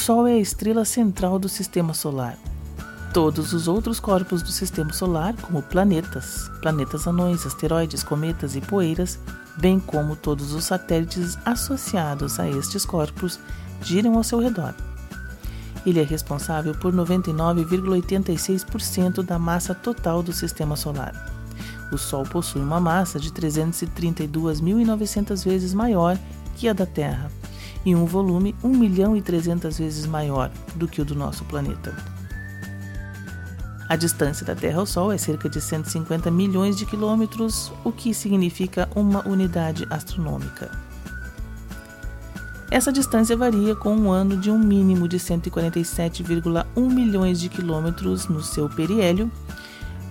Sol é a estrela central do sistema solar. Todos os outros corpos do sistema solar, como planetas, planetas anões, asteroides, cometas e poeiras, bem como todos os satélites associados a estes corpos, giram ao seu redor. Ele é responsável por 99,86% da massa total do sistema solar. O Sol possui uma massa de 332.900 vezes maior que a da Terra e um volume 1 milhão e 300 vezes maior do que o do nosso planeta. A distância da Terra ao Sol é cerca de 150 milhões de quilômetros, o que significa uma unidade astronômica. Essa distância varia com um ano de um mínimo de 147,1 milhões de quilômetros no seu periélio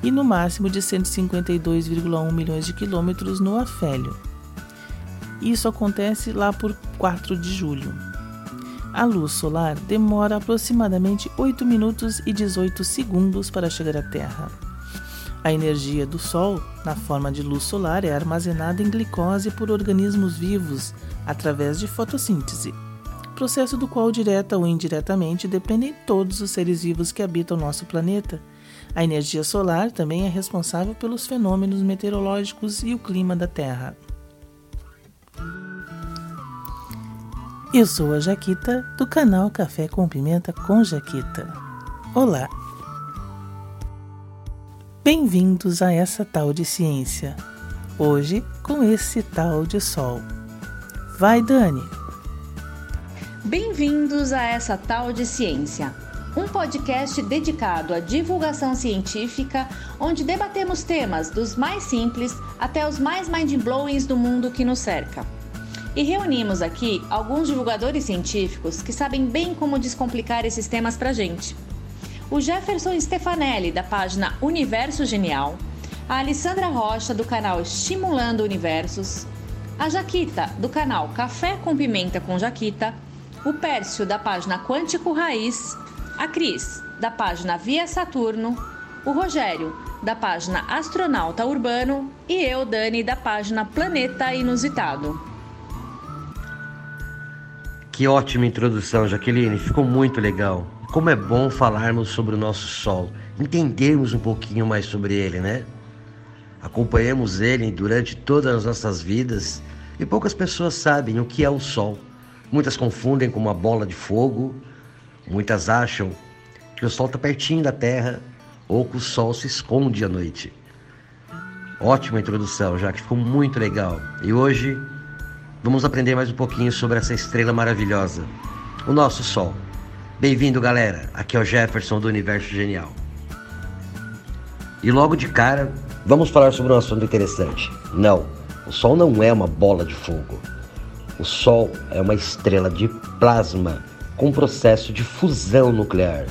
e no máximo de 152,1 milhões de quilômetros no afélio. Isso acontece lá por 4 de julho. A luz solar demora aproximadamente 8 minutos e 18 segundos para chegar à Terra. A energia do Sol, na forma de luz solar, é armazenada em glicose por organismos vivos através de fotossíntese, processo do qual, direta ou indiretamente, dependem todos os seres vivos que habitam nosso planeta. A energia solar também é responsável pelos fenômenos meteorológicos e o clima da Terra. Eu sou a Jaquita do canal Café com Pimenta com Jaquita. Olá! Bem-vindos a essa tal de ciência. Hoje com esse tal de sol. Vai, Dani! Bem-vindos a essa tal de ciência. Um podcast dedicado à divulgação científica, onde debatemos temas dos mais simples até os mais mind-blowings do mundo que nos cerca. E reunimos aqui alguns divulgadores científicos que sabem bem como descomplicar esses temas pra gente. O Jefferson Stefanelli, da página Universo Genial, a Alessandra Rocha, do canal Estimulando Universos, a Jaquita, do canal Café com Pimenta com Jaquita, o Pércio, da página Quântico Raiz, a Cris, da página Via Saturno, o Rogério, da página Astronauta Urbano. E eu, Dani, da página Planeta Inusitado. Que ótima introdução, Jaqueline, ficou muito legal. Como é bom falarmos sobre o nosso Sol, entendermos um pouquinho mais sobre ele, né? Acompanhamos ele durante todas as nossas vidas e poucas pessoas sabem o que é o Sol. Muitas confundem com uma bola de fogo, muitas acham que o Sol está pertinho da Terra ou que o Sol se esconde à noite. Ótima introdução, já que ficou muito legal. E hoje Vamos aprender mais um pouquinho sobre essa estrela maravilhosa, o nosso Sol. Bem-vindo, galera. Aqui é o Jefferson do Universo Genial. E logo de cara, vamos falar sobre um assunto interessante. Não, o Sol não é uma bola de fogo. O Sol é uma estrela de plasma com processo de fusão nuclear.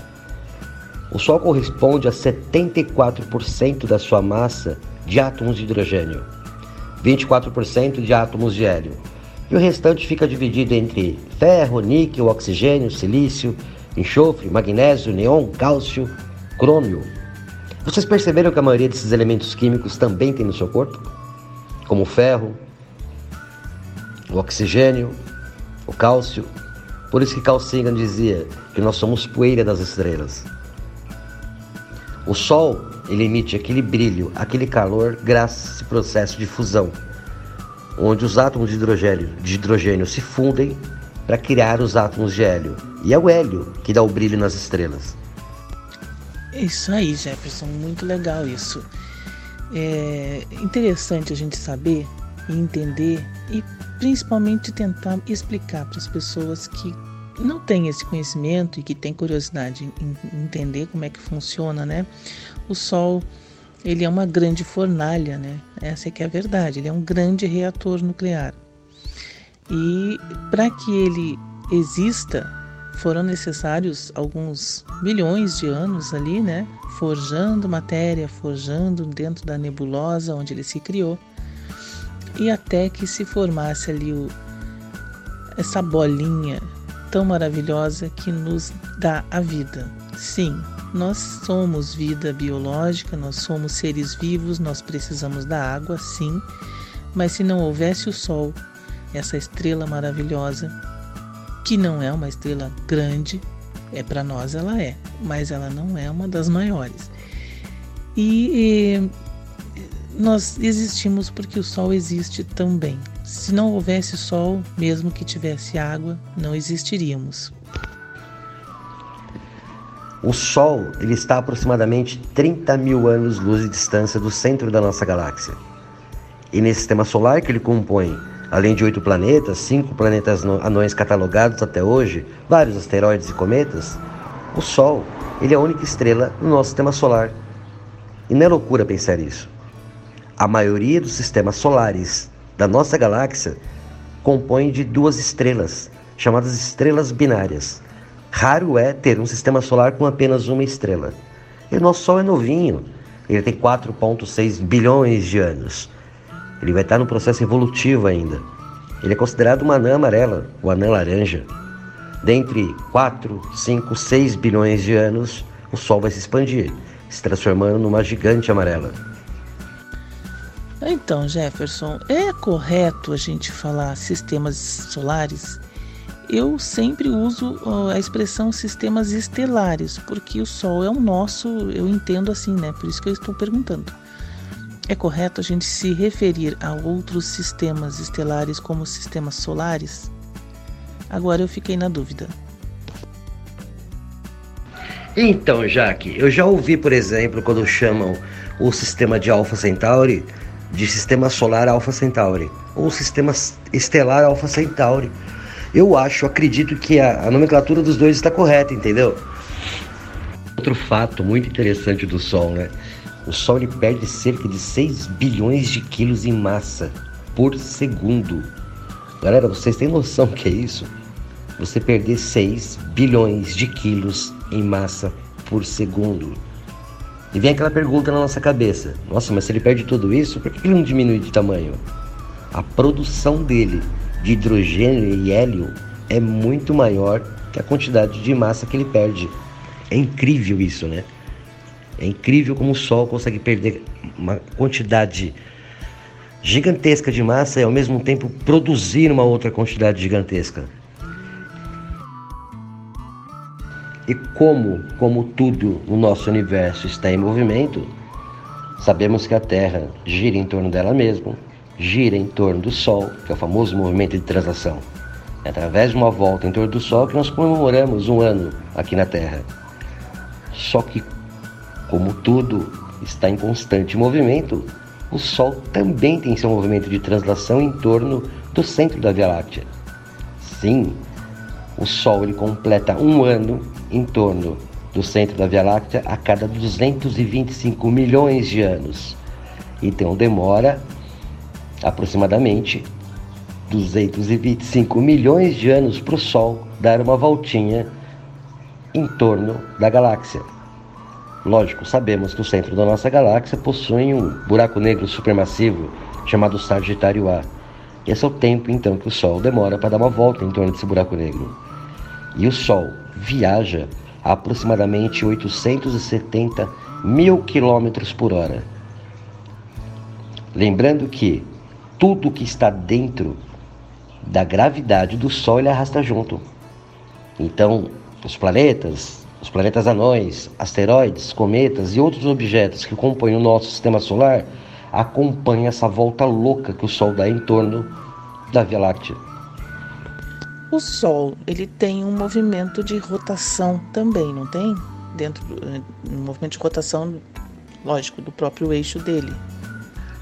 O Sol corresponde a 74% da sua massa de átomos de hidrogênio, 24% de átomos de hélio e o restante fica dividido entre ferro, níquel, oxigênio, silício, enxofre, magnésio, neon, cálcio, crômio. Vocês perceberam que a maioria desses elementos químicos também tem no seu corpo? Como o ferro, o oxigênio, o cálcio. Por isso que Carl Sagan dizia que nós somos poeira das estrelas. O Sol ele emite aquele brilho, aquele calor graças a esse processo de fusão onde os átomos de hidrogênio, de hidrogênio se fundem para criar os átomos de hélio. E é o hélio que dá o brilho nas estrelas. Isso aí, Jefferson, muito legal isso. É interessante a gente saber e entender e principalmente tentar explicar para as pessoas que não têm esse conhecimento e que têm curiosidade em entender como é que funciona, né? O Sol ele é uma grande fornalha, né? Essa é que é a verdade. Ele é um grande reator nuclear. E para que ele exista, foram necessários alguns milhões de anos ali, né? Forjando matéria, forjando dentro da nebulosa onde ele se criou. E até que se formasse ali o, essa bolinha tão maravilhosa que nos dá a vida. Sim, nós somos vida biológica, nós somos seres vivos, nós precisamos da água, sim, mas se não houvesse o Sol, essa estrela maravilhosa que não é uma estrela grande, é para nós ela é, mas ela não é uma das maiores. E, e nós existimos porque o Sol existe também. Se não houvesse Sol, mesmo que tivesse água, não existiríamos. O Sol ele está a aproximadamente 30 mil anos-luz de distância do centro da nossa galáxia. E nesse sistema solar que ele compõe, além de oito planetas, cinco planetas anões catalogados até hoje, vários asteroides e cometas, o Sol ele é a única estrela no nosso sistema solar. E não é loucura pensar isso. A maioria dos sistemas solares da nossa galáxia compõe de duas estrelas, chamadas estrelas binárias. Raro é ter um sistema solar com apenas uma estrela. E o nosso Sol é novinho, ele tem 4,6 bilhões de anos. Ele vai estar no processo evolutivo ainda. Ele é considerado uma anã amarela, o anã laranja. Dentre 4, 5, 6 bilhões de anos, o Sol vai se expandir, se transformando numa gigante amarela. Então, Jefferson, é correto a gente falar sistemas solares eu sempre uso a expressão sistemas estelares, porque o Sol é o nosso, eu entendo assim, né? Por isso que eu estou perguntando. É correto a gente se referir a outros sistemas estelares como sistemas solares? Agora eu fiquei na dúvida. Então, Jaque, eu já ouvi, por exemplo, quando chamam o sistema de Alpha Centauri de sistema solar Alpha Centauri ou sistema estelar Alpha Centauri. Eu acho, acredito que a, a nomenclatura dos dois está correta, entendeu? Outro fato muito interessante do Sol, né? O Sol ele perde cerca de 6 bilhões de quilos em massa por segundo. Galera, vocês têm noção que é isso? Você perder 6 bilhões de quilos em massa por segundo. E vem aquela pergunta na nossa cabeça: nossa, mas se ele perde tudo isso, por que ele não diminui de tamanho? A produção dele de hidrogênio e hélio é muito maior que a quantidade de massa que ele perde. É incrível isso, né? É incrível como o Sol consegue perder uma quantidade gigantesca de massa e ao mesmo tempo produzir uma outra quantidade gigantesca. E como, como tudo no nosso universo está em movimento, sabemos que a Terra gira em torno dela mesma gira em torno do Sol, que é o famoso movimento de translação. É através de uma volta em torno do Sol que nós comemoramos um ano aqui na Terra. Só que, como tudo está em constante movimento, o Sol também tem seu movimento de translação em torno do centro da Via Láctea. Sim, o Sol ele completa um ano em torno do centro da Via Láctea a cada 225 milhões de anos. Então demora aproximadamente 225 milhões de anos para o Sol dar uma voltinha em torno da galáxia. Lógico, sabemos que o centro da nossa galáxia possui um buraco negro supermassivo chamado Sagitário A. Esse é o tempo então que o Sol demora para dar uma volta em torno desse buraco negro. E o Sol viaja a aproximadamente 870 mil quilômetros por hora. Lembrando que tudo que está dentro da gravidade do Sol ele arrasta junto. Então, os planetas, os planetas anões, asteroides, cometas e outros objetos que compõem o nosso sistema solar acompanham essa volta louca que o Sol dá em torno da Via Láctea. O Sol ele tem um movimento de rotação também, não tem? Dentro do eh, um movimento de rotação, lógico, do próprio eixo dele.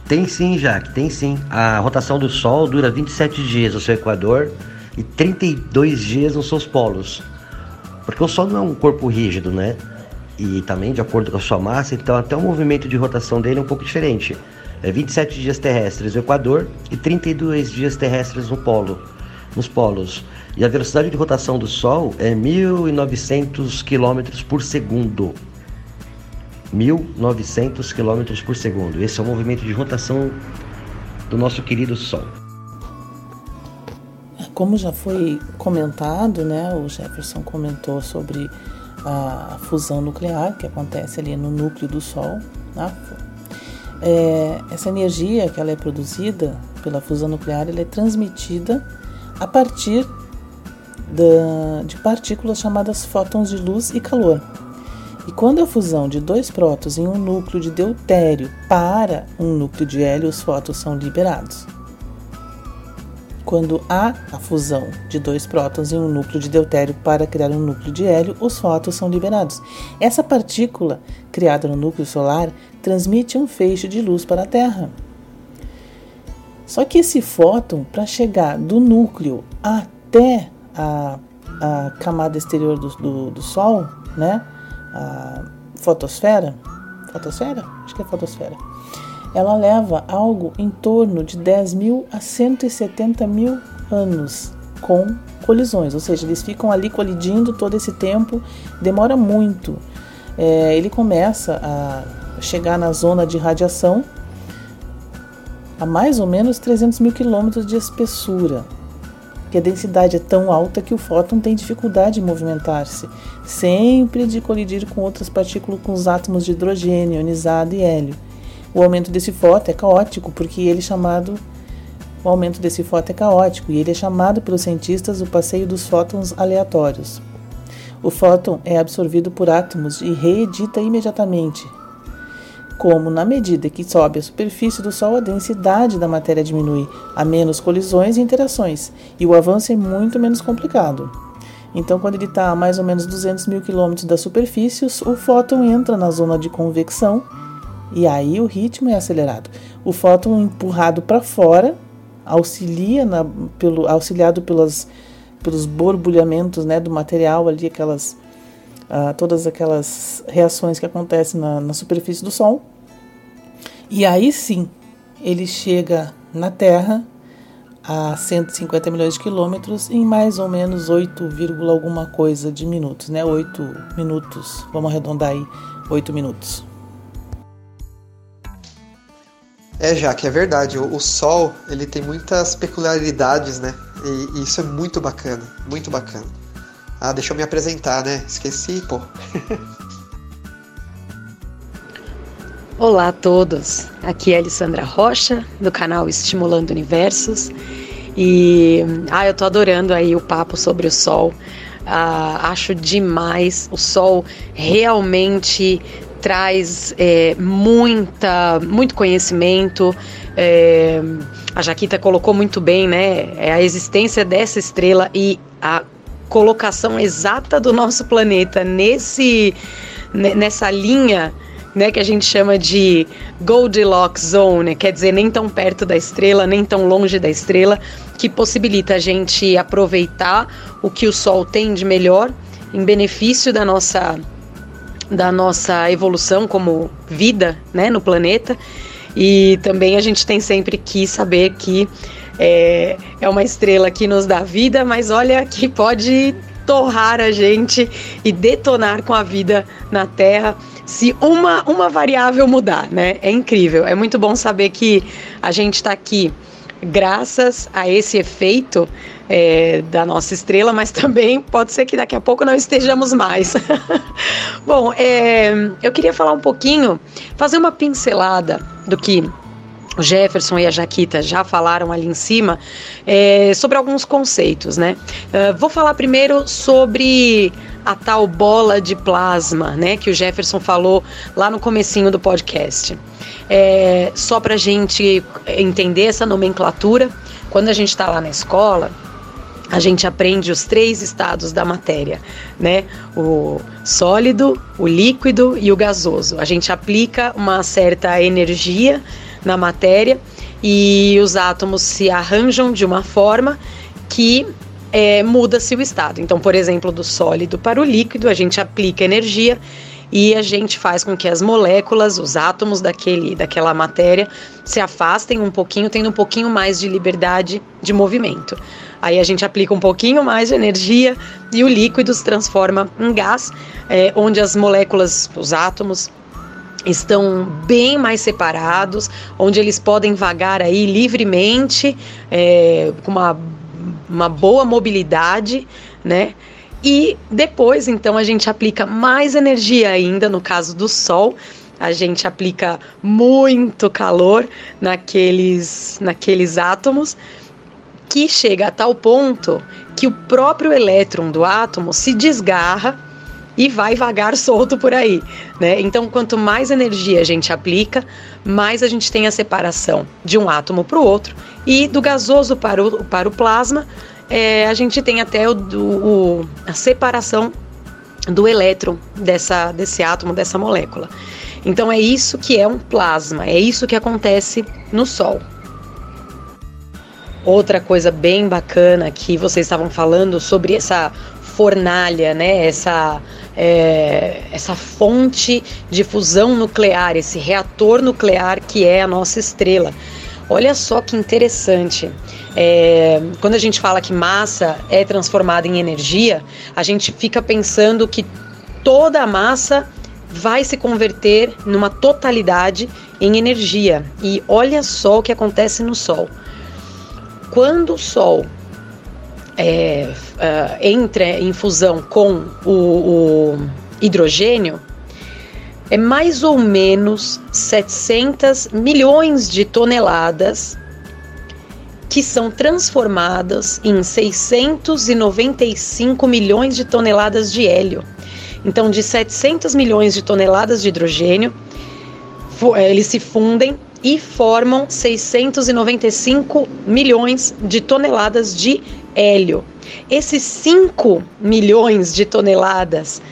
Tem sim, Jaque, tem sim. A rotação do Sol dura 27 dias no seu equador e 32 dias nos seus polos. Porque o Sol não é um corpo rígido, né? E também, de acordo com a sua massa, então até o movimento de rotação dele é um pouco diferente. É 27 dias terrestres no equador e 32 dias terrestres no polo, nos polos. E a velocidade de rotação do Sol é 1.900 km por segundo. 1.900 km por segundo. Esse é o movimento de rotação do nosso querido Sol. Como já foi comentado, né, o Jefferson comentou sobre a fusão nuclear que acontece ali no núcleo do Sol. Né? É, essa energia que ela é produzida pela fusão nuclear, ela é transmitida a partir de partículas chamadas fótons de luz e calor. E quando a fusão de dois prótons em um núcleo de deutério para um núcleo de hélio, os fótons são liberados. Quando há a fusão de dois prótons em um núcleo de deutério para criar um núcleo de hélio, os fótons são liberados. Essa partícula, criada no núcleo solar, transmite um feixe de luz para a Terra. Só que esse fóton, para chegar do núcleo até a, a camada exterior do, do, do Sol, né? A fotosfera, fotosfera? Acho que é fotosfera. Ela leva algo em torno de 10 mil a 170 mil anos com colisões, ou seja, eles ficam ali colidindo todo esse tempo, demora muito. É, ele começa a chegar na zona de radiação a mais ou menos 300 mil quilômetros de espessura que a densidade é tão alta que o fóton tem dificuldade em movimentar-se, sempre de colidir com outras partículas com os átomos de hidrogênio, ionizado e hélio. O aumento desse fóton é caótico porque ele é chamado o aumento desse fóton é caótico e ele é chamado pelos cientistas o passeio dos fótons aleatórios. O fóton é absorvido por átomos e reedita imediatamente, como na medida que sobe a superfície do Sol, a densidade da matéria diminui, há menos colisões e interações, e o avanço é muito menos complicado. Então, quando ele está a mais ou menos 200 mil quilômetros da superfície, o fóton entra na zona de convecção e aí o ritmo é acelerado. O fóton empurrado para fora, auxilia na, pelo, auxiliado pelas, pelos borbulhamentos né, do material ali, aquelas todas aquelas reações que acontecem na, na superfície do Sol. E aí sim, ele chega na Terra a 150 milhões de quilômetros em mais ou menos 8, alguma coisa de minutos, né? 8 minutos, vamos arredondar aí, 8 minutos. É, já que é verdade, o, o, Sol ele tem muitas peculiaridades, né? E, e isso é muito bacana, muito bacana. Ah, deixa eu me apresentar, né? Esqueci, pô. Olá a todos, aqui é Alessandra Rocha, do canal Estimulando Universos. E ah, eu tô adorando aí o papo sobre o sol. Ah, acho demais. O sol realmente traz é, muita, muito conhecimento. É, a Jaquita colocou muito bem, né? É a existência dessa estrela e a colocação exata do nosso planeta nesse nessa linha né, que a gente chama de Goldilocks Zone, quer dizer, nem tão perto da estrela, nem tão longe da estrela, que possibilita a gente aproveitar o que o Sol tem de melhor em benefício da nossa da nossa evolução como vida, né, no planeta. E também a gente tem sempre que saber que é, é uma estrela que nos dá vida, mas olha que pode torrar a gente e detonar com a vida na Terra se uma, uma variável mudar, né? É incrível. É muito bom saber que a gente está aqui graças a esse efeito é, da nossa estrela, mas também pode ser que daqui a pouco não estejamos mais. bom, é, eu queria falar um pouquinho, fazer uma pincelada do que o Jefferson e a Jaquita já falaram ali em cima é, sobre alguns conceitos, né? Uh, vou falar primeiro sobre a tal bola de plasma, né? Que o Jefferson falou lá no comecinho do podcast. É, só para gente entender essa nomenclatura, quando a gente está lá na escola, a gente aprende os três estados da matéria, né? O sólido, o líquido e o gasoso. A gente aplica uma certa energia na matéria e os átomos se arranjam de uma forma que é, muda-se o estado. Então, por exemplo, do sólido para o líquido, a gente aplica energia e a gente faz com que as moléculas, os átomos daquele, daquela matéria, se afastem um pouquinho, tendo um pouquinho mais de liberdade de movimento. Aí a gente aplica um pouquinho mais de energia e o líquido se transforma em gás, é, onde as moléculas, os átomos, estão bem mais separados, onde eles podem vagar aí livremente, é, com uma, uma boa mobilidade, né? E depois, então, a gente aplica mais energia ainda, no caso do Sol, a gente aplica muito calor naqueles, naqueles átomos que chega a tal ponto que o próprio elétron do átomo se desgarra e vai vagar solto por aí, né? Então, quanto mais energia a gente aplica, mais a gente tem a separação de um átomo para o outro e do gasoso para o, para o plasma, é, a gente tem até o, o, a separação do elétron dessa, desse átomo, dessa molécula. Então, é isso que é um plasma, é isso que acontece no Sol. Outra coisa bem bacana que vocês estavam falando sobre essa fornalha, né? Essa, é, essa fonte de fusão nuclear, esse reator nuclear que é a nossa estrela. Olha só que interessante. É, quando a gente fala que massa é transformada em energia, a gente fica pensando que toda a massa vai se converter numa totalidade em energia. E olha só o que acontece no Sol quando o Sol é, uh, entra em fusão com o, o, hidrogênio, é mais ou menos 700 milhões de toneladas que são transformadas em 695 milhões de toneladas de hélio. Então, de 700 milhões de toneladas de hidrogênio, eles se fundem e formam 695 milhões de toneladas de hélio. Esses 5 milhões de toneladas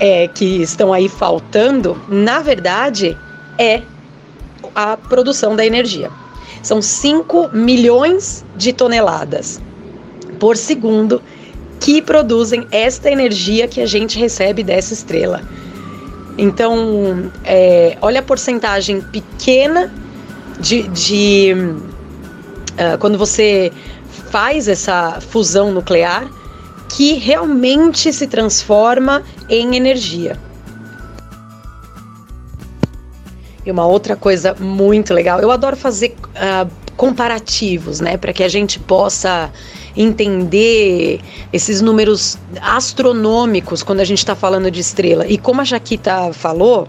é, que estão aí faltando, na verdade, é a produção da energia. São 5 milhões de toneladas por segundo que produzem esta energia que a gente recebe dessa estrela. Então, é, olha a porcentagem pequena de, de uh, quando você faz essa fusão nuclear que realmente se transforma em energia. E uma outra coisa muito legal, eu adoro fazer uh, comparativos, né, para que a gente possa entender esses números astronômicos quando a gente está falando de estrela. E como a Jaquita falou,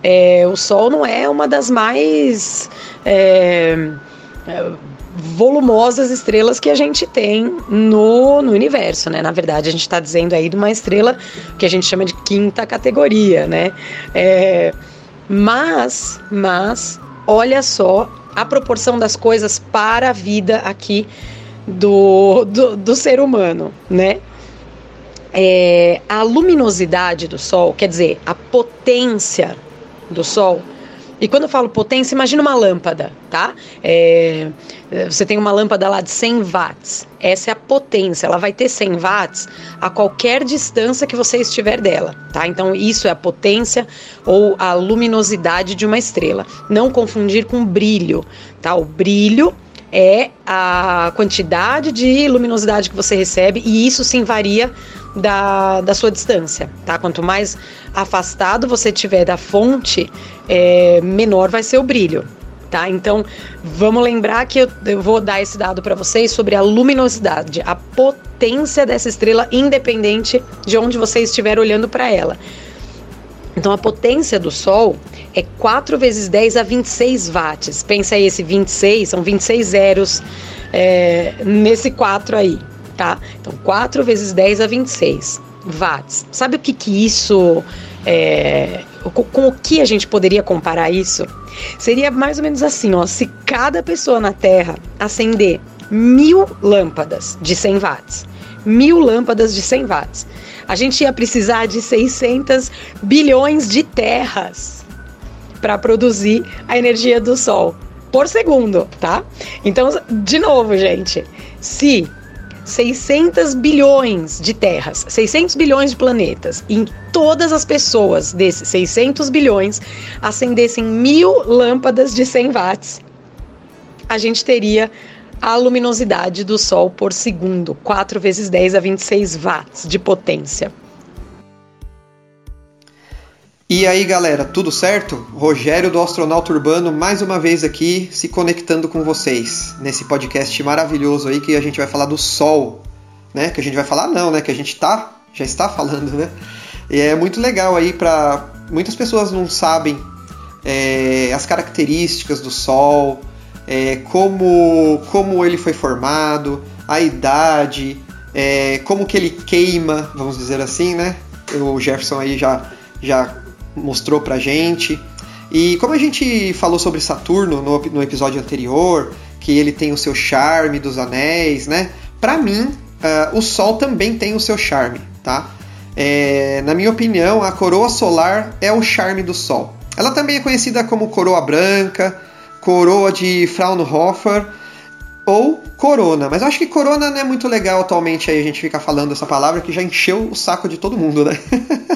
é, o Sol não é uma das mais é, é, volumosas estrelas que a gente tem no, no universo, né? Na verdade, a gente está dizendo aí de uma estrela que a gente chama de quinta categoria, né? É, mas, mas, olha só a proporção das coisas para a vida aqui do, do, do ser humano, né? É, a luminosidade do Sol, quer dizer, a potência do Sol. E quando eu falo potência, imagina uma lâmpada, tá? É, você tem uma lâmpada lá de 100 watts. Essa é a potência. Ela vai ter 100 watts a qualquer distância que você estiver dela, tá? Então isso é a potência ou a luminosidade de uma estrela. Não confundir com brilho, tá? O brilho é a quantidade de luminosidade que você recebe e isso sim varia da, da sua distância, tá? Quanto mais afastado você tiver da fonte, é, menor vai ser o brilho, tá? Então, vamos lembrar que eu, eu vou dar esse dado para vocês sobre a luminosidade, a potência dessa estrela, independente de onde você estiver olhando para ela. Então, a potência do Sol é 4 vezes 10 a 26 watts. Pensa aí, esse 26, são 26 zeros é, nesse 4 aí, tá? Então, 4 vezes 10 a 26 watts. Sabe o que que isso... É, com, o que a gente poderia comparar isso? Seria mais ou menos assim, ó. Se cada pessoa na Terra acender mil lâmpadas de 100 watts, mil lâmpadas de 100 watts, a gente ia precisar de 600 bilhões de terras para produzir a energia do Sol por segundo, tá? Então, de novo, gente, se 600 bilhões de terras, 600 bilhões de planetas, e todas as pessoas desses 600 bilhões acendessem mil lâmpadas de 100 watts, a gente teria a luminosidade do Sol por segundo, 4 vezes 10 a 26 watts de potência. E aí galera, tudo certo? Rogério do Astronauta Urbano mais uma vez aqui se conectando com vocês nesse podcast maravilhoso aí que a gente vai falar do Sol, né? Que a gente vai falar não, né? Que a gente tá, já está falando, né? E é muito legal aí para muitas pessoas não sabem é, as características do Sol, é, como, como ele foi formado, a idade, é, como que ele queima, vamos dizer assim, né? O Jefferson aí já, já mostrou pra gente. E como a gente falou sobre Saturno no, no episódio anterior, que ele tem o seu charme dos anéis, né? Para mim, uh, o Sol também tem o seu charme, tá? É, na minha opinião, a coroa solar é o charme do Sol. Ela também é conhecida como coroa branca, coroa de Fraunhofer ou corona. Mas eu acho que corona não é muito legal atualmente aí a gente ficar falando essa palavra que já encheu o saco de todo mundo, né?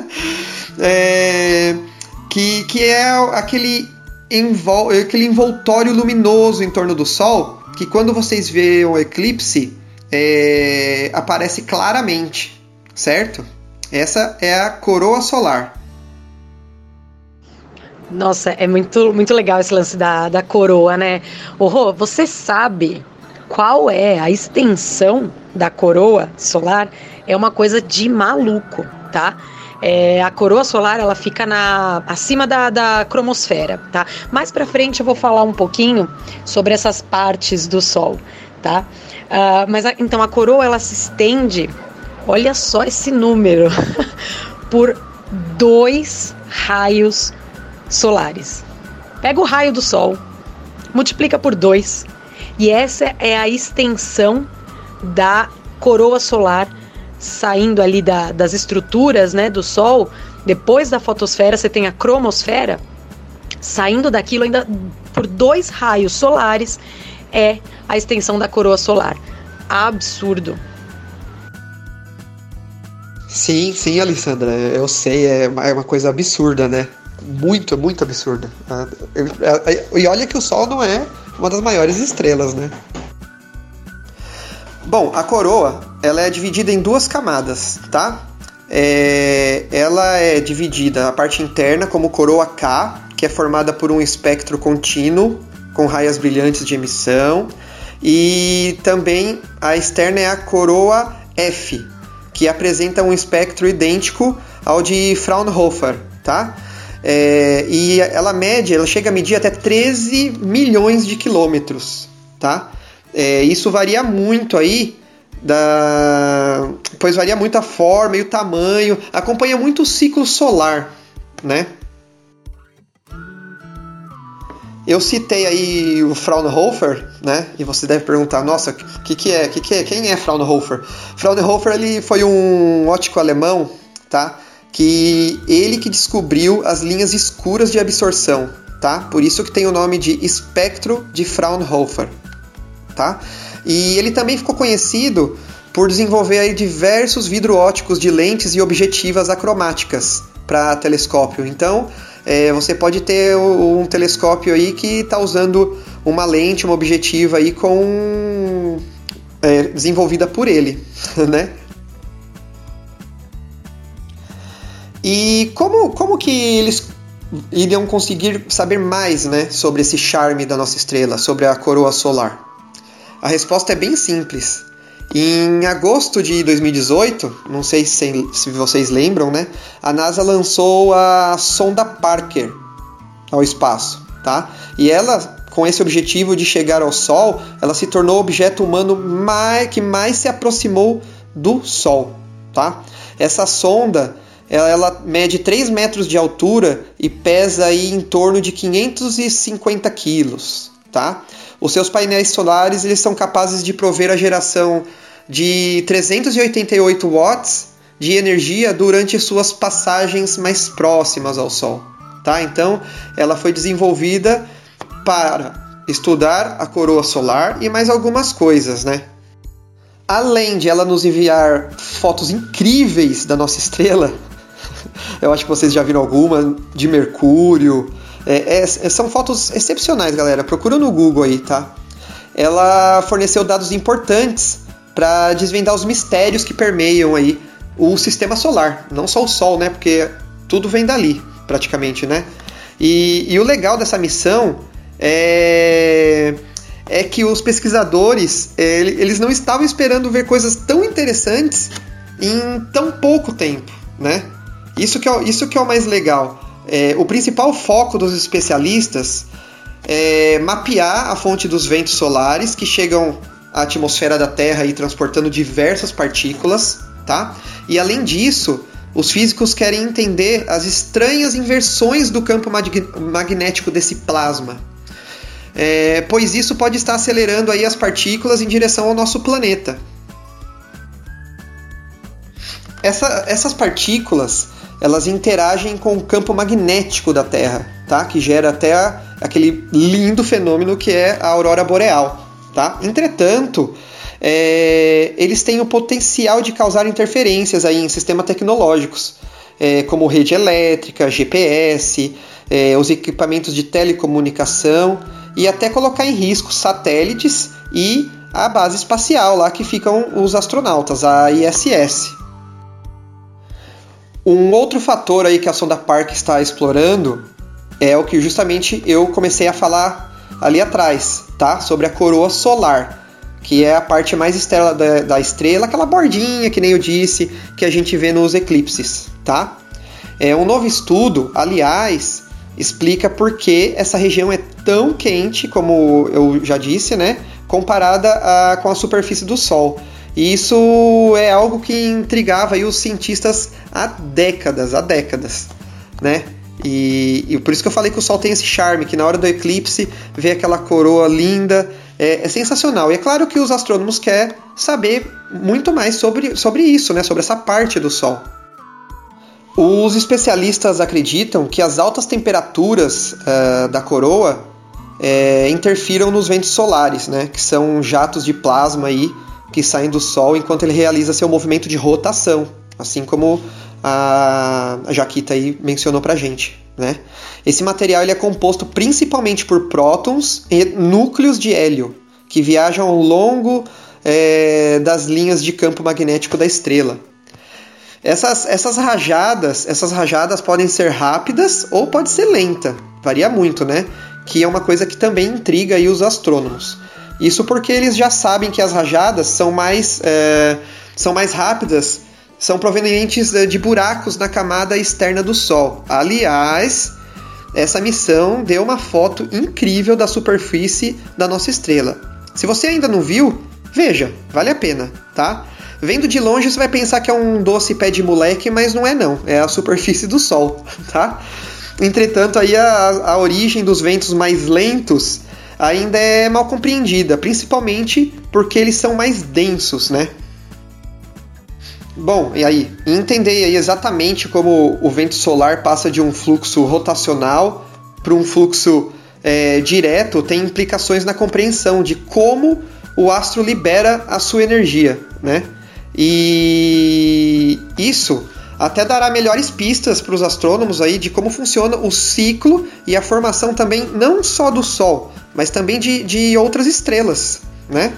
é, que, que é aquele, envol, aquele envoltório luminoso em torno do Sol que quando vocês veem o eclipse é, aparece claramente, certo? Essa é a coroa solar. Nossa, é muito, muito legal esse lance da, da coroa, né? Ô, você sabe qual é a extensão da coroa solar? É uma coisa de maluco, tá? É, a coroa solar ela fica na, acima da, da cromosfera, tá? Mais para frente eu vou falar um pouquinho sobre essas partes do Sol, tá? Uh, mas a, então a coroa ela se estende, olha só esse número, por dois raios solares. Pega o raio do Sol, multiplica por 2, e essa é a extensão da coroa solar saindo ali da, das estruturas né, do Sol. Depois da fotosfera, você tem a cromosfera. Saindo daquilo ainda por dois raios solares é a extensão da coroa solar. Absurdo. Sim, sim, Alessandra, eu sei, é uma, é uma coisa absurda, né? muito, muito absurda. Ah, e olha que o Sol não é uma das maiores estrelas, né? Bom, a coroa ela é dividida em duas camadas, tá? É, ela é dividida a parte interna como coroa K, que é formada por um espectro contínuo com raias brilhantes de emissão, e também a externa é a coroa F, que apresenta um espectro idêntico ao de Fraunhofer, tá? É, e ela mede, ela chega a medir até 13 milhões de quilômetros, tá? É, isso varia muito aí da, pois varia muito a forma e o tamanho, acompanha muito o ciclo solar, né? Eu citei aí o Fraunhofer, né? E você deve perguntar, nossa, que que é, que que é, quem é Fraunhofer? Fraunhofer ele foi um ótico alemão, tá? Que ele que descobriu as linhas escuras de absorção, tá? Por isso que tem o nome de espectro de Fraunhofer, tá? E ele também ficou conhecido por desenvolver aí diversos vidro óticos de lentes e objetivas acromáticas para telescópio. Então, é, você pode ter um telescópio aí que está usando uma lente, uma objetiva aí com é, desenvolvida por ele, né? E como, como que eles iriam conseguir saber mais né, sobre esse charme da nossa estrela, sobre a coroa solar? A resposta é bem simples. Em agosto de 2018, não sei se, se vocês lembram, né? A NASA lançou a sonda Parker ao espaço, tá? E ela, com esse objetivo de chegar ao Sol, ela se tornou o objeto humano mais, que mais se aproximou do Sol, tá? Essa sonda ela, ela mede 3 metros de altura e pesa aí em torno de 550 quilos, tá? Os seus painéis solares eles são capazes de prover a geração de 388 watts de energia durante suas passagens mais próximas ao Sol, tá? Então, ela foi desenvolvida para estudar a coroa solar e mais algumas coisas, né? Além de ela nos enviar fotos incríveis da nossa estrela, eu acho que vocês já viram alguma de Mercúrio. É, é, são fotos excepcionais, galera. Procura no Google aí, tá? Ela forneceu dados importantes para desvendar os mistérios que permeiam aí o sistema solar, não só o Sol, né? Porque tudo vem dali, praticamente, né? E, e o legal dessa missão é, é que os pesquisadores eles não estavam esperando ver coisas tão interessantes em tão pouco tempo, né? Isso que é, isso que é o mais legal. É, o principal foco dos especialistas é mapear a fonte dos ventos solares que chegam à atmosfera da Terra e transportando diversas partículas, tá? E além disso, os físicos querem entender as estranhas inversões do campo magnético desse plasma, é, pois isso pode estar acelerando aí as partículas em direção ao nosso planeta. Essa, essas partículas elas interagem com o campo magnético da Terra, tá? Que gera até a, aquele lindo fenômeno que é a aurora boreal, tá? Entretanto, é, eles têm o potencial de causar interferências aí em sistemas tecnológicos, é, como rede elétrica, GPS, é, os equipamentos de telecomunicação e até colocar em risco satélites e a base espacial lá que ficam os astronautas, a ISS. Um outro fator aí que a sonda Park está explorando é o que justamente eu comecei a falar ali atrás, tá? Sobre a coroa solar, que é a parte mais externa da, da estrela, aquela bordinha que nem eu disse, que a gente vê nos eclipses, tá? É um novo estudo, aliás, explica por que essa região é tão quente, como eu já disse, né? Comparada a, com a superfície do Sol. E isso é algo que intrigava os cientistas há décadas, há décadas, né? E, e, por isso que eu falei que o Sol tem esse charme, que na hora do eclipse vê aquela coroa linda, é, é, sensacional. E é claro que os astrônomos querem saber muito mais sobre, sobre isso, né? sobre essa parte do Sol. Os especialistas acreditam que as altas temperaturas uh, da coroa é, interfiram nos ventos solares, né? que são jatos de plasma aí, que saem do Sol enquanto ele realiza seu movimento de rotação, assim como a, Jaquita aí mencionou pra gente. Né? Esse material ele é composto principalmente por prótons e núcleos de hélio, que viajam ao longo é, das linhas de campo magnético da estrela. Essas, essas rajadas, essas rajadas podem ser rápidas ou pode ser lenta, varia muito, né? Que é uma coisa que também intriga aí os astrônomos. Isso porque eles já sabem que as rajadas são mais, é, são mais rápidas, são provenientes é, de buracos na camada externa do Sol. Aliás, essa missão deu uma foto incrível da superfície da nossa estrela. Se você ainda não viu, veja, vale a pena, tá? Vendo de longe você vai pensar que é um doce pé de moleque, mas não é não, é a superfície do Sol, tá? Entretanto, aí a, a origem dos ventos mais lentos ainda é mal compreendida, principalmente porque eles são mais densos, né? Bom, e aí? Entender aí exatamente como o vento solar passa de um fluxo rotacional para um fluxo é, direto tem implicações na compreensão de como o astro libera a sua energia, né? E isso até dará melhores pistas para os astrônomos aí de como funciona o ciclo e a formação também não só do Sol, mas também de, de outras estrelas, né?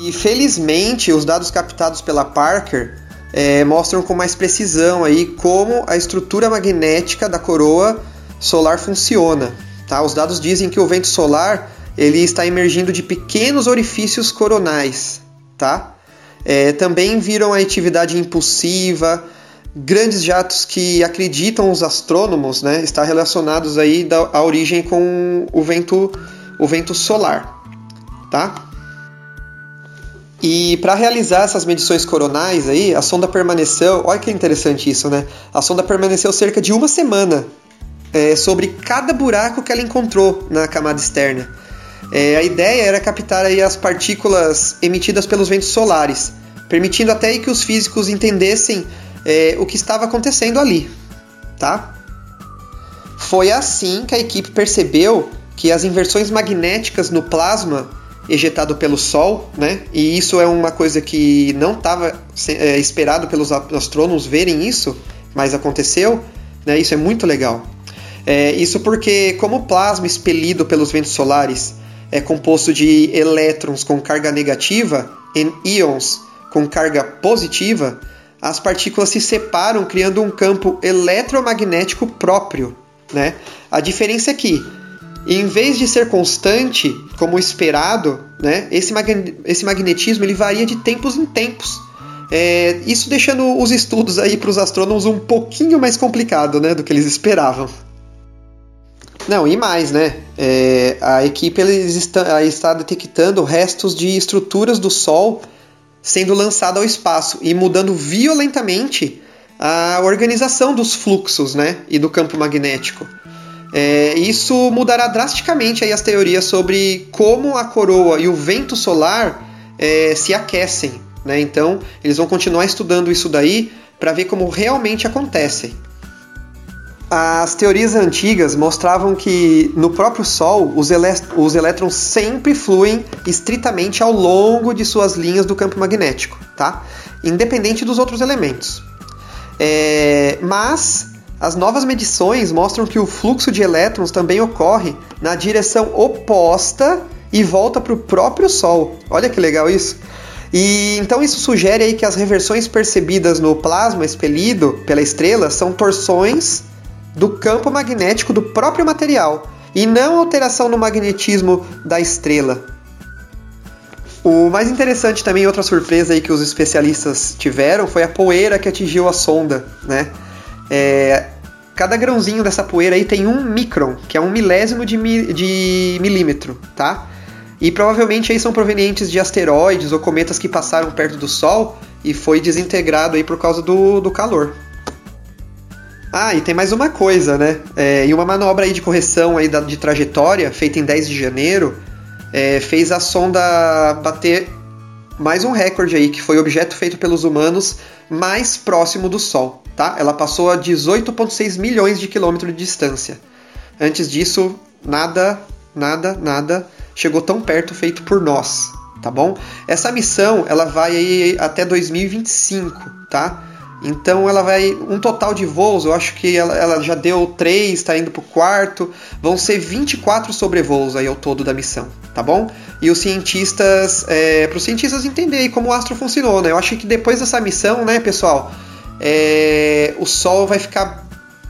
E felizmente os dados captados pela Parker é, mostram com mais precisão aí como a estrutura magnética da coroa solar funciona. Tá? Os dados dizem que o vento solar ele está emergindo de pequenos orifícios coronais. Tá? É, também viram a atividade impulsiva, grandes jatos que acreditam os astrônomos né, estar relacionados aí da, à origem com o vento, o vento solar. Tá? E para realizar essas medições coronais aí, a sonda permaneceu, olha que interessante isso, né? A sonda permaneceu cerca de uma semana é, sobre cada buraco que ela encontrou na camada externa. É, a ideia era captar aí as partículas emitidas pelos ventos solares, permitindo até que os físicos entendessem é, o que estava acontecendo ali, tá? Foi assim que a equipe percebeu que as inversões magnéticas no plasma ejetado pelo Sol, né? E isso é uma coisa que não estava é, esperado pelos astrônomos verem isso, mas aconteceu, né? Isso é muito legal. É, isso porque, como o plasma expelido pelos ventos solares é composto de elétrons com carga negativa e íons com carga positiva, as partículas se separam criando um campo eletromagnético próprio. Né? A diferença é que, em vez de ser constante, como esperado, né, esse, magne esse magnetismo ele varia de tempos em tempos. É, isso deixando os estudos aí para os astrônomos um pouquinho mais complicado né, do que eles esperavam. Não, e mais, né? É, a equipe eles está, está detectando restos de estruturas do Sol sendo lançada ao espaço e mudando violentamente a organização dos fluxos né, e do campo magnético. É, isso mudará drasticamente as teorias sobre como a coroa e o vento solar é, se aquecem. Né? Então, eles vão continuar estudando isso daí para ver como realmente acontece. As teorias antigas mostravam que no próprio Sol os, os elétrons sempre fluem estritamente ao longo de suas linhas do campo magnético, tá? independente dos outros elementos. É, mas as novas medições mostram que o fluxo de elétrons também ocorre na direção oposta e volta para o próprio Sol. Olha que legal isso! E então isso sugere aí que as reversões percebidas no plasma expelido pela estrela são torções do campo magnético do próprio material e não alteração no magnetismo da estrela. O mais interessante também, outra surpresa aí que os especialistas tiveram, foi a poeira que atingiu a sonda, né? É, cada grãozinho dessa poeira aí tem um micron, que é um milésimo de, mi, de milímetro, tá? E provavelmente aí são provenientes de asteroides ou cometas que passaram perto do Sol e foi desintegrado aí por causa do, do calor. Ah, e tem mais uma coisa, né? É, e uma manobra aí de correção aí da, de trajetória feita em 10 de janeiro é, fez a sonda bater mais um recorde aí, que foi objeto feito pelos humanos mais próximo do Sol, tá? Ela passou a 18,6 milhões de quilômetros de distância. Antes disso, nada, nada, nada chegou tão perto feito por nós, tá bom? Essa missão, ela vai aí até 2025, tá? Então ela vai. Um total de voos, eu acho que ela, ela já deu 3, está indo para o quarto. Vão ser 24 sobrevoos aí ao todo da missão, tá bom? E os cientistas. É, para os cientistas entenderem como o astro funcionou, né? Eu acho que depois dessa missão, né, pessoal, é, o Sol vai ficar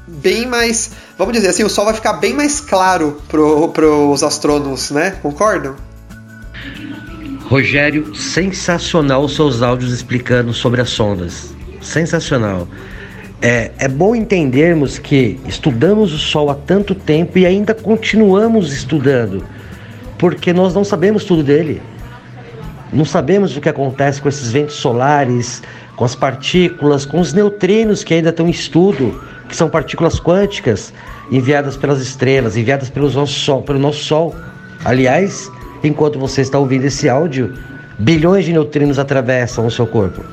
bem mais. Vamos dizer assim, o Sol vai ficar bem mais claro para os astrônomos, né? Concordam? Rogério, sensacional os seus áudios explicando sobre as sondas sensacional. É, é bom entendermos que estudamos o Sol há tanto tempo e ainda continuamos estudando, porque nós não sabemos tudo dele. Não sabemos o que acontece com esses ventos solares, com as partículas, com os neutrinos que ainda estão em estudo, que são partículas quânticas enviadas pelas estrelas, enviadas nosso Sol. Pelo nosso sol. Aliás, enquanto você está ouvindo esse áudio, bilhões de neutrinos atravessam o seu corpo.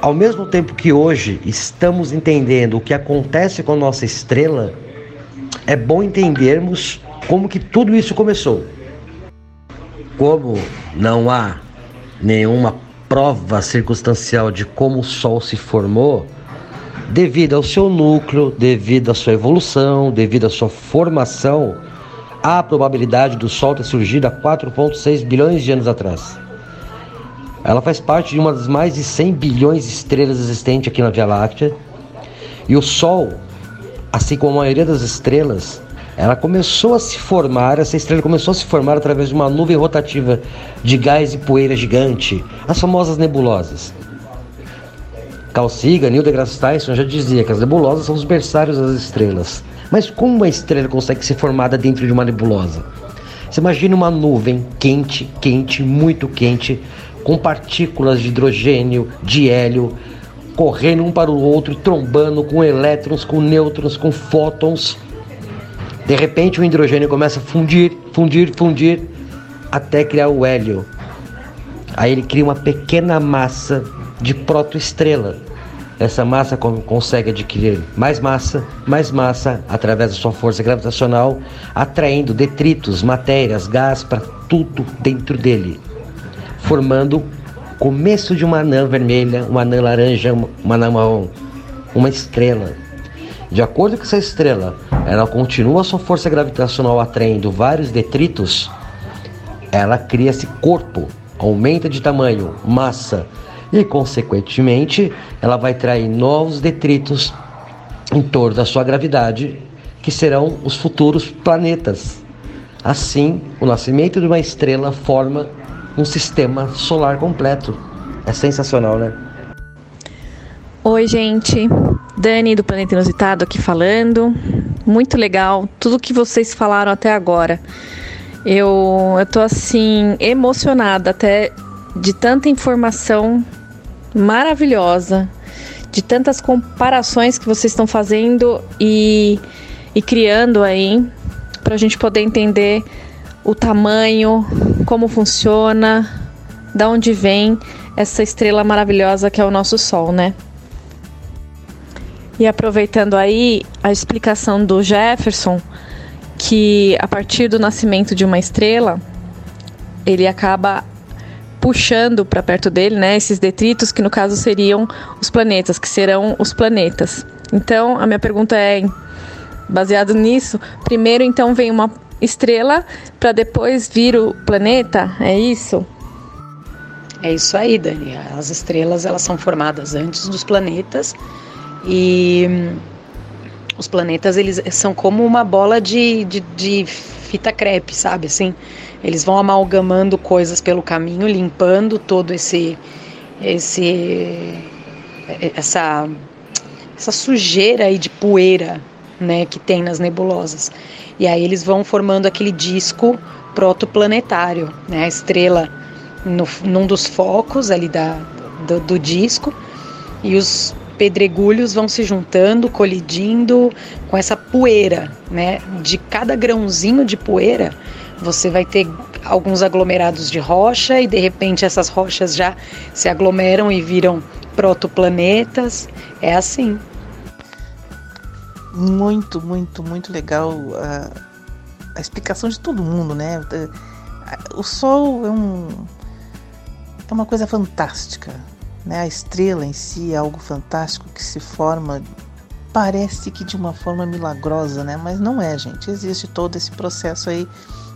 Ao mesmo tempo que hoje estamos entendendo o que acontece com a nossa estrela, é bom entendermos como que tudo isso começou. Como não há nenhuma prova circunstancial de como o Sol se formou, devido ao seu núcleo, devido à sua evolução, devido à sua formação, há a probabilidade do Sol ter surgido há 4,6 bilhões de anos atrás. Ela faz parte de uma das mais de 100 bilhões de estrelas existentes aqui na Via Láctea. E o Sol, assim como a maioria das estrelas, ela começou a se formar, essa estrela começou a se formar através de uma nuvem rotativa de gás e poeira gigante, as famosas nebulosas. Carl Sagan, Neil deGrasse Tyson já dizia que as nebulosas são os berçários das estrelas. Mas como uma estrela consegue ser formada dentro de uma nebulosa? Você imagina uma nuvem quente, quente, muito quente, com partículas de hidrogênio, de hélio, correndo um para o outro, trombando com elétrons, com nêutrons, com fótons. De repente o hidrogênio começa a fundir, fundir, fundir, até criar o hélio. Aí ele cria uma pequena massa de protoestrela. Essa massa consegue adquirir mais massa, mais massa através da sua força gravitacional, atraindo detritos, matérias, gás para tudo dentro dele formando começo de uma anã vermelha, uma anã laranja, uma anã marrom, uma estrela. De acordo com essa estrela, ela continua sua força gravitacional atraindo vários detritos, ela cria esse corpo, aumenta de tamanho, massa e, consequentemente, ela vai trair novos detritos em torno da sua gravidade, que serão os futuros planetas. Assim, o nascimento de uma estrela forma um sistema solar completo. É sensacional, né? Oi, gente. Dani do Planeta Inusitado aqui falando. muito legal tudo que vocês falaram até agora. Eu, eu tô assim emocionada até de tanta informação maravilhosa, de tantas comparações que vocês estão fazendo e, e criando aí para a gente poder entender o tamanho, como funciona, da onde vem essa estrela maravilhosa que é o nosso Sol, né? E aproveitando aí a explicação do Jefferson, que a partir do nascimento de uma estrela, ele acaba puxando para perto dele, né, esses detritos que no caso seriam os planetas, que serão os planetas. Então, a minha pergunta é baseado nisso, primeiro então vem uma estrela para depois vir o planeta, é isso? É isso aí, Dani. As estrelas elas são formadas antes dos planetas e hum, os planetas eles são como uma bola de, de, de fita crepe, sabe? Assim, eles vão amalgamando coisas pelo caminho, limpando todo esse esse essa essa sujeira aí de poeira, né, que tem nas nebulosas. E aí eles vão formando aquele disco protoplanetário, né? A estrela no, num dos focos ali da, do, do disco e os pedregulhos vão se juntando, colidindo com essa poeira, né? De cada grãozinho de poeira, você vai ter alguns aglomerados de rocha e de repente essas rochas já se aglomeram e viram protoplanetas. É assim. Muito, muito, muito legal a, a explicação de todo mundo, né? O Sol é um é uma coisa fantástica. Né? A estrela em si é algo fantástico que se forma, parece que de uma forma milagrosa, né? mas não é, gente. Existe todo esse processo aí.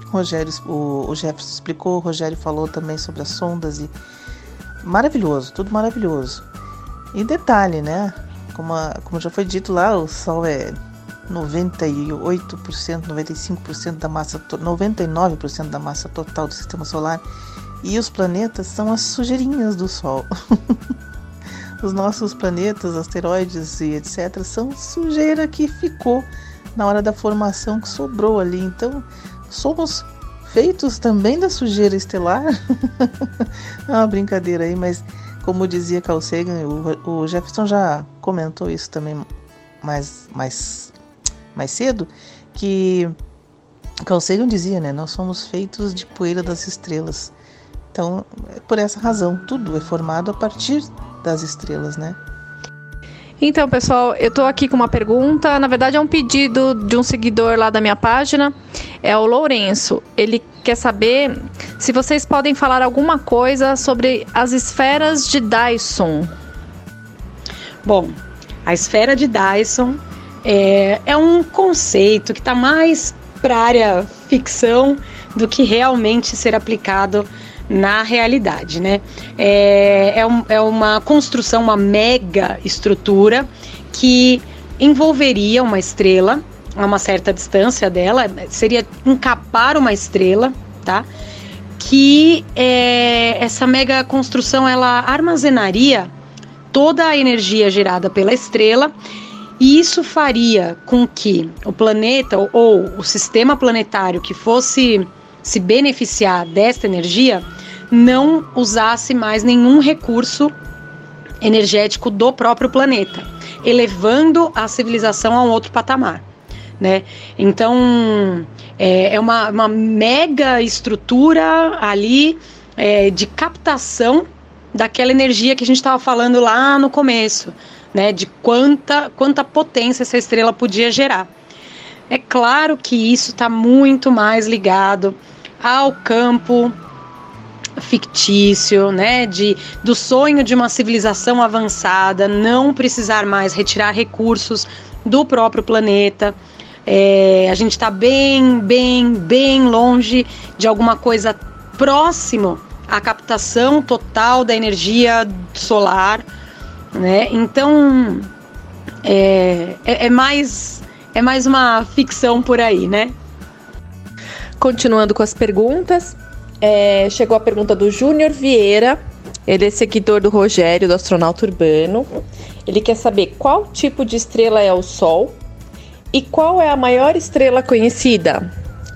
Rogério, o, o Jefferson explicou, o Rogério falou também sobre as sondas e maravilhoso, tudo maravilhoso. E detalhe, né? Como, a, como já foi dito lá, o Sol é 98%, 95% da massa, 99% da massa total do sistema solar e os planetas são as sujeirinhas do Sol. os nossos planetas, asteroides e etc., são sujeira que ficou na hora da formação que sobrou ali. Então, somos feitos também da sujeira estelar. é uma brincadeira aí, mas como dizia Carl Sagan, o, o Jefferson já comentou isso também mais, mais, mais cedo, que Carl Sagan dizia, né? Nós somos feitos de poeira das estrelas. Então, é por essa razão, tudo é formado a partir das estrelas, né? Então, pessoal, eu estou aqui com uma pergunta. Na verdade, é um pedido de um seguidor lá da minha página. É o Lourenço. Ele quer saber se vocês podem falar alguma coisa sobre as esferas de Dyson. Bom, a esfera de Dyson é, é um conceito que está mais para área ficção do que realmente ser aplicado na realidade, né? É, é, um, é uma construção, uma mega estrutura que envolveria uma estrela a uma certa distância dela, seria encapar uma estrela, tá? Que é, essa mega construção ela armazenaria toda a energia gerada pela estrela e isso faria com que o planeta ou o sistema planetário que fosse se beneficiar desta energia não usasse mais nenhum recurso energético do próprio planeta, elevando a civilização a um outro patamar. Né? Então é, é uma, uma, mega estrutura ali é, de captação daquela energia que a gente estava falando lá no começo, né? De quanta, quanta potência essa estrela podia gerar. É claro que isso está muito mais ligado ao campo fictício, né, de do sonho de uma civilização avançada, não precisar mais retirar recursos do próprio planeta. É, a gente está bem, bem, bem longe de alguma coisa próximo à captação total da energia solar, né? Então é, é, é mais é mais uma ficção por aí, né? Continuando com as perguntas, é, chegou a pergunta do Júnior Vieira. Ele é seguidor do Rogério, do astronauta urbano. Ele quer saber qual tipo de estrela é o Sol E qual é a maior estrela conhecida?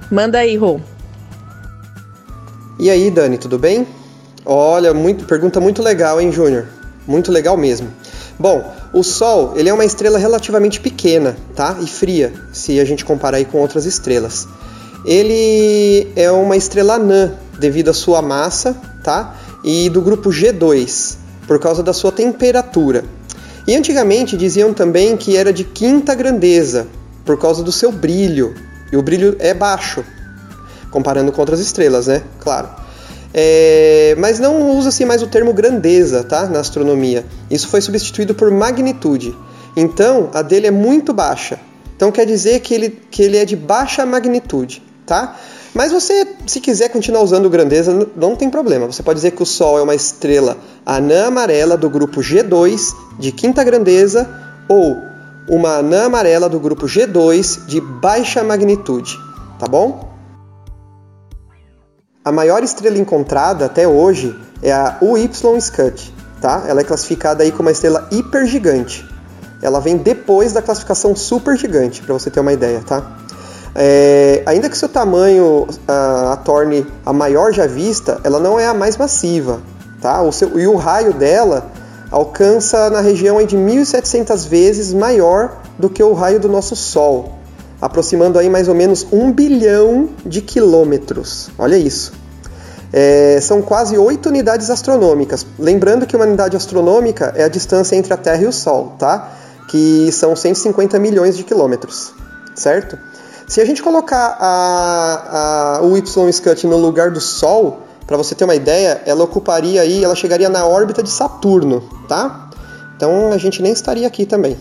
Manda aí, Rô. E aí, Dani, tudo bem? Olha, muito, pergunta muito legal, hein, Júnior? Muito legal mesmo. Bom, o Sol ele é uma estrela relativamente pequena, tá? E fria, se a gente comparar aí com outras estrelas. Ele é uma estrela anã devido à sua massa, tá? E do grupo G2, por causa da sua temperatura. E antigamente diziam também que era de quinta grandeza, por causa do seu brilho. E o brilho é baixo, comparando com outras estrelas, né? Claro. É, mas não usa-se mais o termo grandeza tá? na astronomia. Isso foi substituído por magnitude. Então, a dele é muito baixa. Então, quer dizer que ele, que ele é de baixa magnitude. Tá? Mas você, se quiser continuar usando grandeza, não tem problema. Você pode dizer que o Sol é uma estrela anã amarela do grupo G2 de quinta grandeza ou uma anã amarela do grupo G2 de baixa magnitude, tá bom? A maior estrela encontrada até hoje é a UY Scut, tá? Ela é classificada aí como uma estrela hipergigante. Ela vem depois da classificação supergigante, para você ter uma ideia, tá? É, ainda que seu tamanho a, a, torne a maior já vista, ela não é a mais massiva, tá? O seu, e o raio dela alcança na região de 1.700 vezes maior do que o raio do nosso Sol, aproximando aí mais ou menos um bilhão de quilômetros. Olha isso. É, são quase 8 unidades astronômicas. Lembrando que uma unidade astronômica é a distância entre a Terra e o Sol, tá? Que são 150 milhões de quilômetros, certo? Se a gente colocar a, a, o Y Scut no lugar do Sol, para você ter uma ideia, ela ocuparia aí, ela chegaria na órbita de Saturno, tá? Então a gente nem estaria aqui também,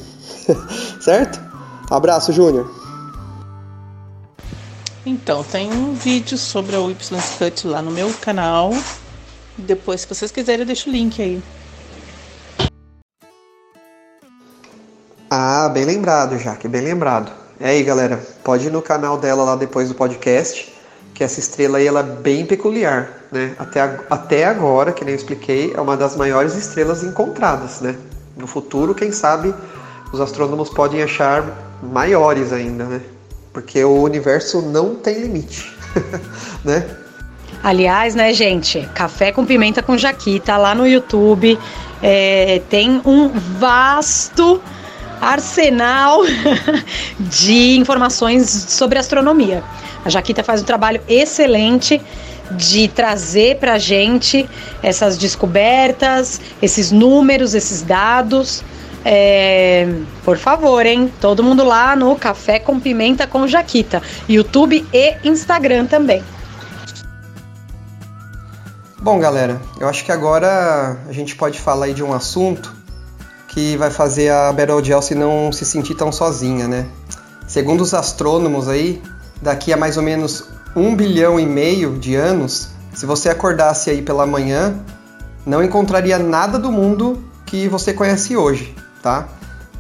certo? Abraço, Júnior. Então, tem um vídeo sobre a Y-Cut lá no meu canal. Depois, se vocês quiserem, eu deixo o link aí. Ah, bem lembrado, Jaque, bem lembrado. É aí, galera, pode ir no canal dela lá depois do podcast, que essa estrela aí ela é bem peculiar, né? Até, até agora, que nem eu expliquei, é uma das maiores estrelas encontradas, né? No futuro, quem sabe, os astrônomos podem achar maiores ainda, né? porque o universo não tem limite, né? Aliás, né, gente, Café com Pimenta com Jaquita lá no YouTube é, tem um vasto arsenal de informações sobre astronomia. A Jaquita faz um trabalho excelente de trazer para a gente essas descobertas, esses números, esses dados. É, por favor, hein? Todo mundo lá no Café com Pimenta com Jaquita, YouTube e Instagram também. Bom, galera, eu acho que agora a gente pode falar de um assunto que vai fazer a Battle Chelsea não se sentir tão sozinha, né? Segundo os astrônomos aí, daqui a mais ou menos um bilhão e meio de anos, se você acordasse aí pela manhã, não encontraria nada do mundo que você conhece hoje tá?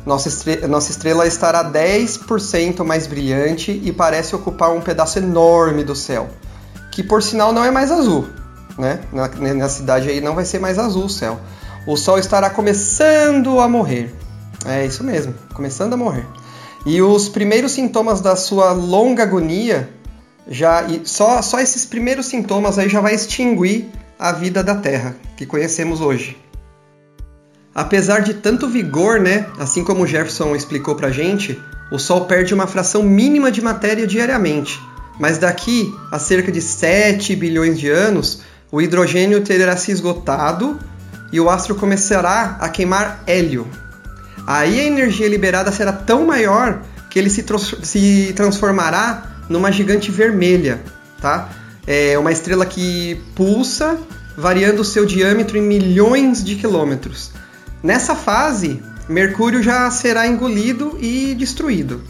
Nossa estrela, nossa estrela estará 10% mais brilhante e parece ocupar um pedaço enorme do céu, que por sinal não é mais azul, né? Na, na cidade aí não vai ser mais azul o céu. O Sol estará começando a morrer. É isso mesmo, começando a morrer. E os primeiros sintomas da sua longa agonia já só só esses primeiros sintomas aí já vai extinguir a vida da Terra que conhecemos hoje. Apesar de tanto vigor, né, assim como Jefferson explicou pra gente, o Sol perde uma fração mínima de matéria diariamente. Mas daqui a cerca de 7 bilhões de anos, o hidrogênio terá se esgotado e o astro começará a queimar hélio. Aí a energia liberada será tão maior que ele se, se transformará numa gigante vermelha, tá? É uma estrela que pulsa, variando seu diâmetro em milhões de quilômetros. Nessa fase, Mercúrio já será engolido e destruído.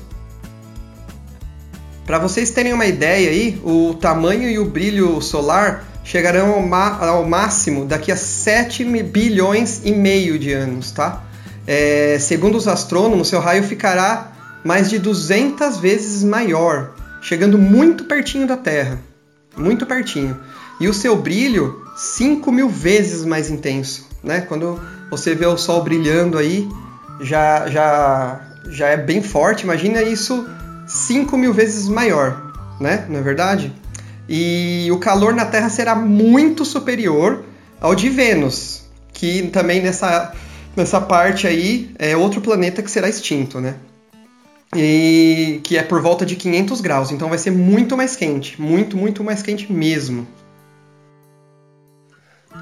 Para vocês terem uma ideia aí, o tamanho e o brilho solar chegarão ao, ao máximo daqui a 7 bilhões e meio de anos, tá? É, segundo os astrônomos, seu raio ficará mais de 200 vezes maior, chegando muito pertinho da Terra, muito pertinho. E o seu brilho 5 mil vezes mais intenso, né? Quando você vê o sol brilhando aí, já, já, já é bem forte, imagina isso 5 mil vezes maior, né? Não é verdade? E o calor na Terra será muito superior ao de Vênus, que também nessa, nessa parte aí é outro planeta que será extinto, né? E que é por volta de 500 graus, então vai ser muito mais quente, muito, muito mais quente mesmo.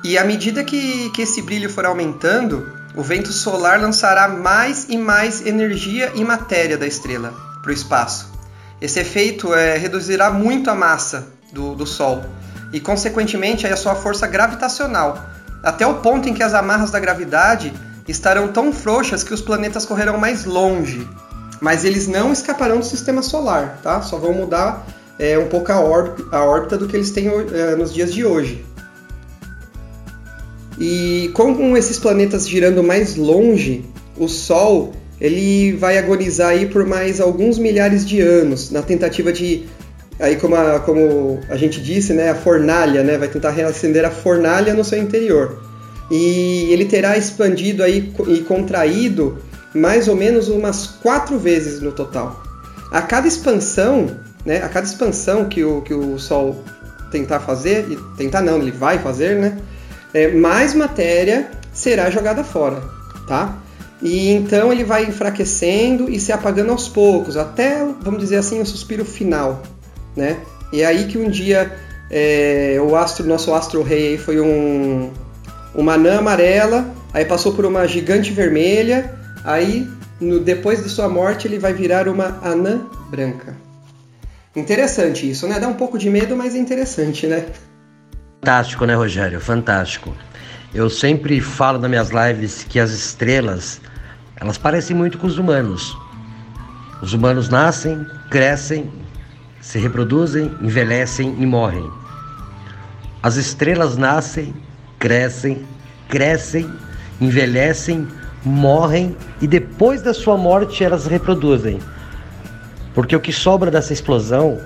E à medida que, que esse brilho for aumentando, o vento solar lançará mais e mais energia e matéria da estrela para o espaço. Esse efeito é, reduzirá muito a massa do, do Sol e, consequentemente, a sua força gravitacional, até o ponto em que as amarras da gravidade estarão tão frouxas que os planetas correrão mais longe. Mas eles não escaparão do sistema solar, tá? Só vão mudar é, um pouco a, órbita, a órbita do que eles têm é, nos dias de hoje. E com esses planetas girando mais longe, o Sol ele vai agonizar aí por mais alguns milhares de anos na tentativa de aí como a, como a gente disse, né, a fornalha, né, vai tentar reacender a fornalha no seu interior. E ele terá expandido aí e contraído mais ou menos umas quatro vezes no total. A cada expansão, né, a cada expansão que o, que o Sol tentar fazer, e tentar não, ele vai fazer, né, é, mais matéria será jogada fora, tá? E então ele vai enfraquecendo e se apagando aos poucos, até, vamos dizer assim, o suspiro final, né? E é aí que um dia é, o astro, nosso astro-rei foi um, uma anã amarela, aí passou por uma gigante vermelha, aí no, depois de sua morte ele vai virar uma anã branca. Interessante isso, né? Dá um pouco de medo, mas é interessante, né? Fantástico, né, Rogério? Fantástico. Eu sempre falo nas minhas lives que as estrelas, elas parecem muito com os humanos. Os humanos nascem, crescem, se reproduzem, envelhecem e morrem. As estrelas nascem, crescem, crescem, envelhecem, morrem e depois da sua morte elas reproduzem. Porque o que sobra dessa explosão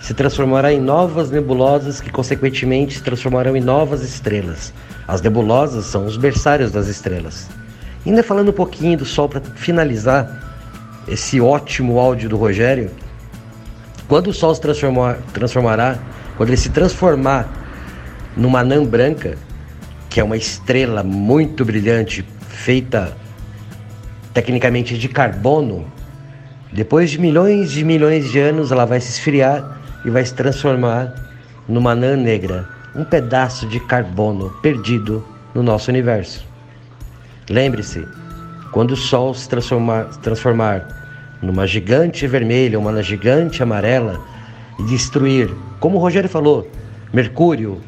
se transformará em novas nebulosas que, consequentemente, se transformarão em novas estrelas. As nebulosas são os berçários das estrelas. Ainda falando um pouquinho do Sol para finalizar esse ótimo áudio do Rogério, quando o Sol se transformar, transformará, quando ele se transformar numa anã branca, que é uma estrela muito brilhante, feita tecnicamente de carbono, depois de milhões de milhões de anos ela vai se esfriar e vai se transformar numa anã negra, um pedaço de carbono perdido no nosso universo. Lembre-se, quando o Sol se transformar, transformar numa gigante vermelha, uma gigante amarela e destruir, como o Rogério falou, Mercúrio,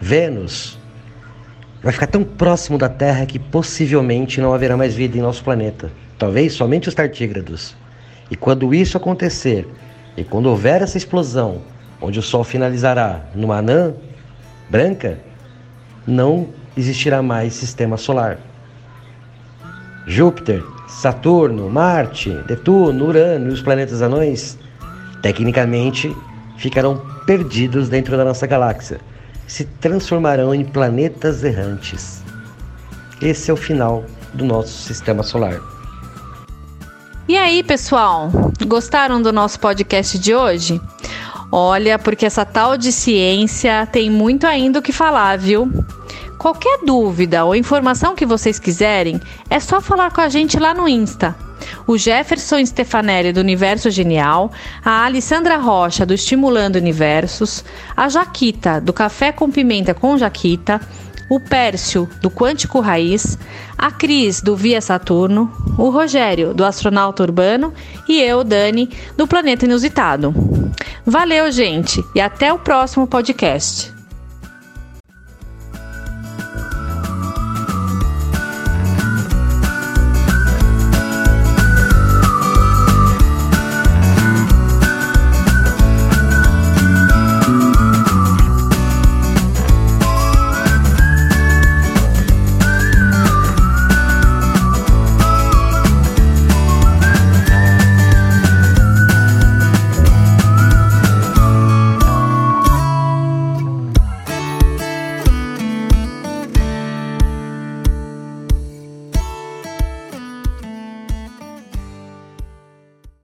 Vênus, vai ficar tão próximo da Terra que possivelmente não haverá mais vida em nosso planeta. Talvez somente os tartígrados. E quando isso acontecer, e quando houver essa explosão, onde o Sol finalizará numa anã branca, não existirá mais sistema solar. Júpiter, Saturno, Marte, Netuno, Urano e os planetas anões, tecnicamente, ficarão perdidos dentro da nossa galáxia. Se transformarão em planetas errantes. Esse é o final do nosso sistema solar. E aí, pessoal, gostaram do nosso podcast de hoje? Olha, porque essa tal de ciência tem muito ainda o que falar, viu? Qualquer dúvida ou informação que vocês quiserem, é só falar com a gente lá no Insta. O Jefferson Stefanelli do Universo Genial, a Alessandra Rocha do Estimulando Universos, a Jaquita do Café com Pimenta com Jaquita, o Pércio, do Quântico Raiz, a Cris, do Via Saturno, o Rogério, do Astronauta Urbano e eu, Dani, do Planeta Inusitado. Valeu, gente, e até o próximo podcast.